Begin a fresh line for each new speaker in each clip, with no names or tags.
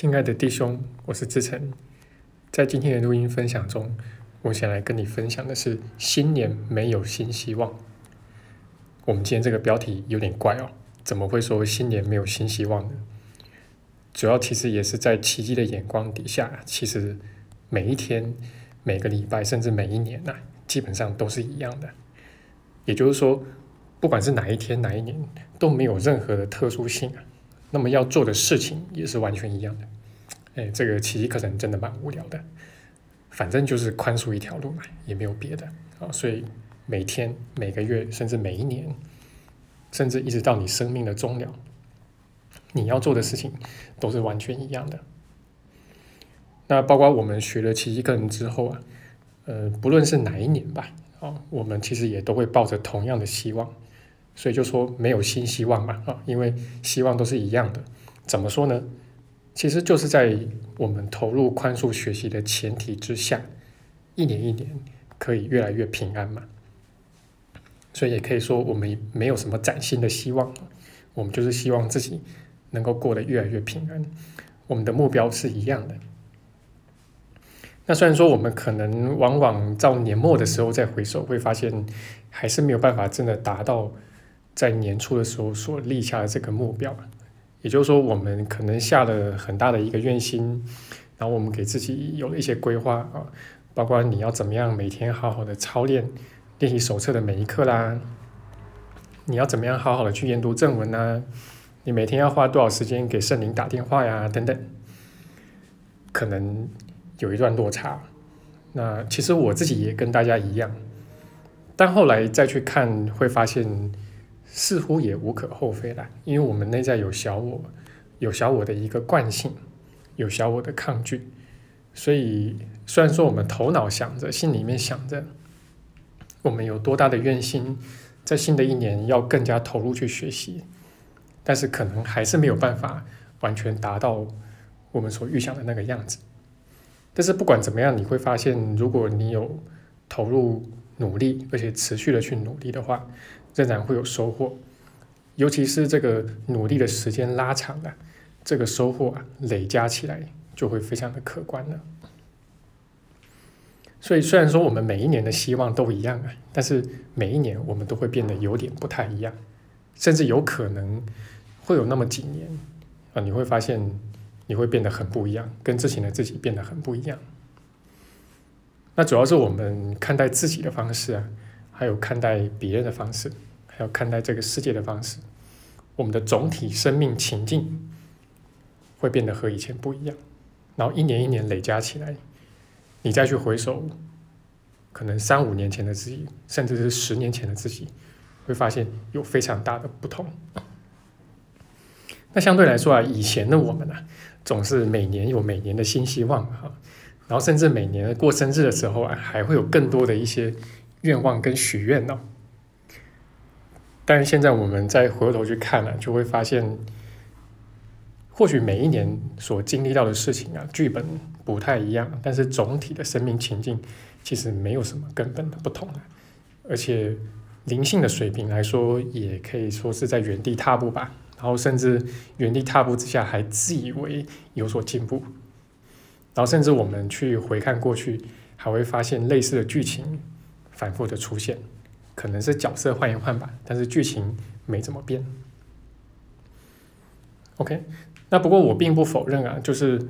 亲爱的弟兄，我是志成。在今天的录音分享中，我想来跟你分享的是新年没有新希望。我们今天这个标题有点怪哦，怎么会说新年没有新希望呢？主要其实也是在奇迹的眼光底下，其实每一天、每个礼拜，甚至每一年呐，基本上都是一样的。也就是说，不管是哪一天、哪一年，都没有任何的特殊性啊。那么要做的事情也是完全一样的，哎，这个奇迹课程真的蛮无聊的，反正就是宽恕一条路嘛，也没有别的啊，所以每天、每个月，甚至每一年，甚至一直到你生命的终了，你要做的事情都是完全一样的。那包括我们学了奇迹课程之后啊，呃，不论是哪一年吧，啊，我们其实也都会抱着同样的希望。所以就说没有新希望嘛，啊，因为希望都是一样的。怎么说呢？其实就是在我们投入宽恕学习的前提之下，一年一年可以越来越平安嘛。所以也可以说我们没有什么崭新的希望，我们就是希望自己能够过得越来越平安。我们的目标是一样的。那虽然说我们可能往往到年末的时候再回首，会发现还是没有办法真的达到。在年初的时候所立下的这个目标，也就是说，我们可能下了很大的一个愿心，然后我们给自己有了一些规划啊，包括你要怎么样每天好好的操练练习手册的每一课啦，你要怎么样好好的去研读正文呢？你每天要花多少时间给圣灵打电话呀？等等，可能有一段落差。那其实我自己也跟大家一样，但后来再去看，会发现。似乎也无可厚非啦，因为我们内在有小我，有小我的一个惯性，有小我的抗拒，所以虽然说我们头脑想着，心里面想着，我们有多大的愿心，在新的一年要更加投入去学习，但是可能还是没有办法完全达到我们所预想的那个样子。但是不管怎么样，你会发现，如果你有投入努力，而且持续的去努力的话，仍然会有收获，尤其是这个努力的时间拉长了，这个收获啊累加起来就会非常的可观了。所以虽然说我们每一年的希望都一样啊，但是每一年我们都会变得有点不太一样，甚至有可能会有那么几年啊，你会发现你会变得很不一样，跟之前的自己变得很不一样。那主要是我们看待自己的方式啊，还有看待别人的方式。要看待这个世界的方式，我们的总体生命情境会变得和以前不一样。然后一年一年累加起来，你再去回首，可能三五年前的自己，甚至是十年前的自己，会发现有非常大的不同。那相对来说啊，以前的我们呢，总是每年有每年的新希望哈，然后甚至每年过生日的时候啊，还会有更多的一些愿望跟许愿呢。但是现在我们再回过头去看呢，就会发现，或许每一年所经历到的事情啊，剧本不太一样，但是总体的生命情境其实没有什么根本的不同，而且灵性的水平来说，也可以说是在原地踏步吧，然后甚至原地踏步之下还自以为有所进步，然后甚至我们去回看过去，还会发现类似的剧情反复的出现。可能是角色换一换吧，但是剧情没怎么变。OK，那不过我并不否认啊，就是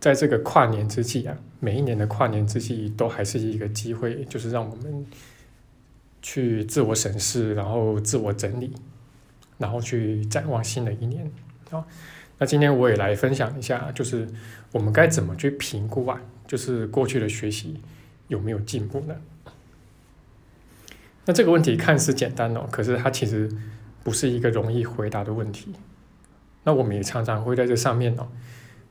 在这个跨年之际啊，每一年的跨年之际都还是一个机会，就是让我们去自我审视，然后自我整理，然后去展望新的一年啊。那今天我也来分享一下，就是我们该怎么去评估啊，就是过去的学习有没有进步呢？那这个问题看似简单哦，可是它其实不是一个容易回答的问题。那我们也常常会在这上面哦，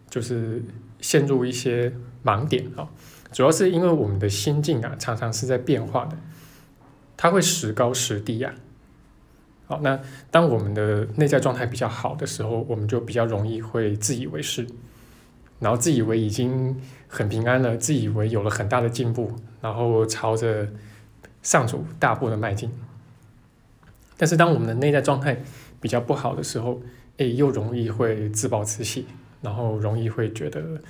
就是陷入一些盲点啊。主要是因为我们的心境啊，常常是在变化的，它会时高时低呀。好，那当我们的内在状态比较好的时候，我们就比较容易会自以为是，然后自以为已经很平安了，自以为有了很大的进步，然后朝着。上主大步的迈进，但是当我们的内在状态比较不好的时候，诶，又容易会自暴自弃，然后容易会觉得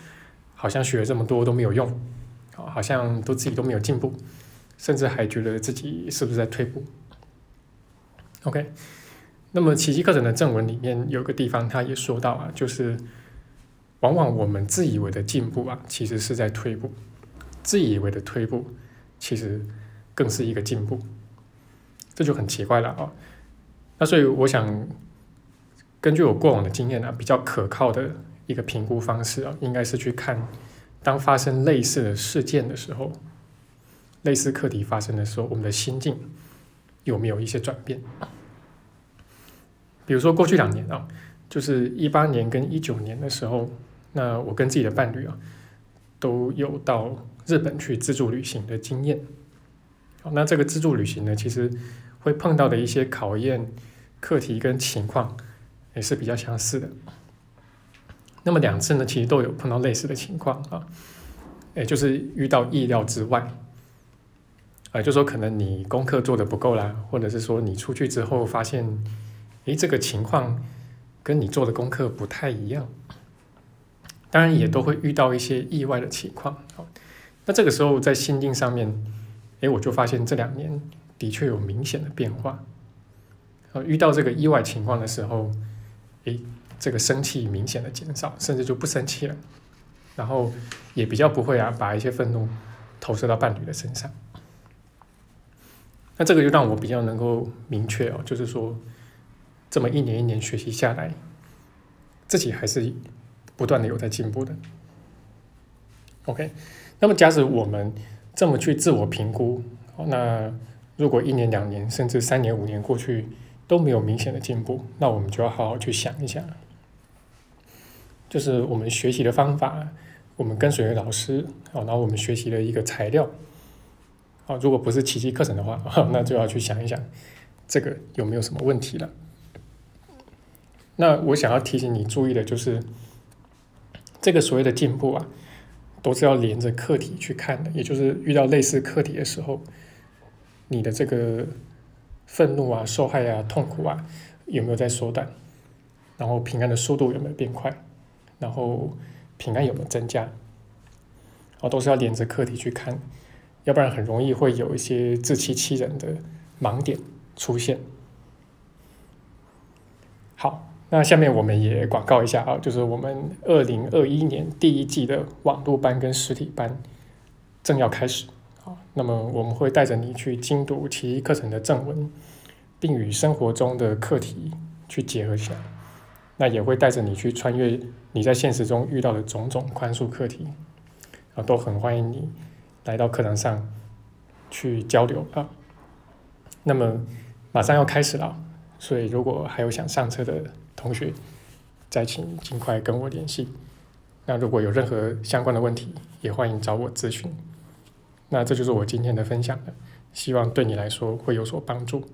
好像学了这么多都没有用，好像都自己都没有进步，甚至还觉得自己是不是在退步。OK，那么奇迹课程的正文里面有个地方他也说到啊，就是往往我们自以为的进步啊，其实是在退步，自以为的退步，其实更是一个进步，这就很奇怪了啊。那所以我想，根据我过往的经验呢，比较可靠的一个评估方式啊，应该是去看当发生类似的事件的时候，类似课题发生的时候，我们的心境有没有一些转变？比如说过去两年啊，就是一八年跟一九年的时候，那我跟自己的伴侣啊，都有到日本去自助旅行的经验。那这个自助旅行呢，其实。会碰到的一些考验、课题跟情况也是比较相似的。那么两次呢，其实都有碰到类似的情况啊，也就是遇到意料之外，啊，就说可能你功课做的不够啦，或者是说你出去之后发现，诶，这个情况跟你做的功课不太一样。当然也都会遇到一些意外的情况。那这个时候在心境上面，诶，我就发现这两年。的确有明显的变化，呃，遇到这个意外情况的时候，诶，这个生气明显的减少，甚至就不生气了，然后也比较不会啊，把一些愤怒投射到伴侣的身上。那这个就让我比较能够明确哦，就是说，这么一年一年学习下来，自己还是不断的有在进步的。OK，那么假使我们这么去自我评估，那。如果一年、两年，甚至三年、五年过去都没有明显的进步，那我们就要好好去想一想，就是我们学习的方法，我们跟随的老师，好，然后我们学习的一个材料，好，如果不是奇迹课程的话，那就要去想一想，这个有没有什么问题了？那我想要提醒你注意的就是，这个所谓的进步啊，都是要连着课题去看的，也就是遇到类似课题的时候。你的这个愤怒啊、受害啊、痛苦啊，有没有在缩短？然后平安的速度有没有变快？然后平安有没有增加？哦，都是要连着课题去看，要不然很容易会有一些自欺欺人的盲点出现。好，那下面我们也广告一下啊，就是我们二零二一年第一季的网络班跟实体班正要开始啊。那么我们会带着你去精读奇异课程的正文，并与生活中的课题去结合起来。那也会带着你去穿越你在现实中遇到的种种宽恕课题，啊，都很欢迎你来到课堂上去交流啊。那么马上要开始了，所以如果还有想上车的同学，再请尽快跟我联系。那如果有任何相关的问题，也欢迎找我咨询。那这就是我今天的分享了，希望对你来说会有所帮助。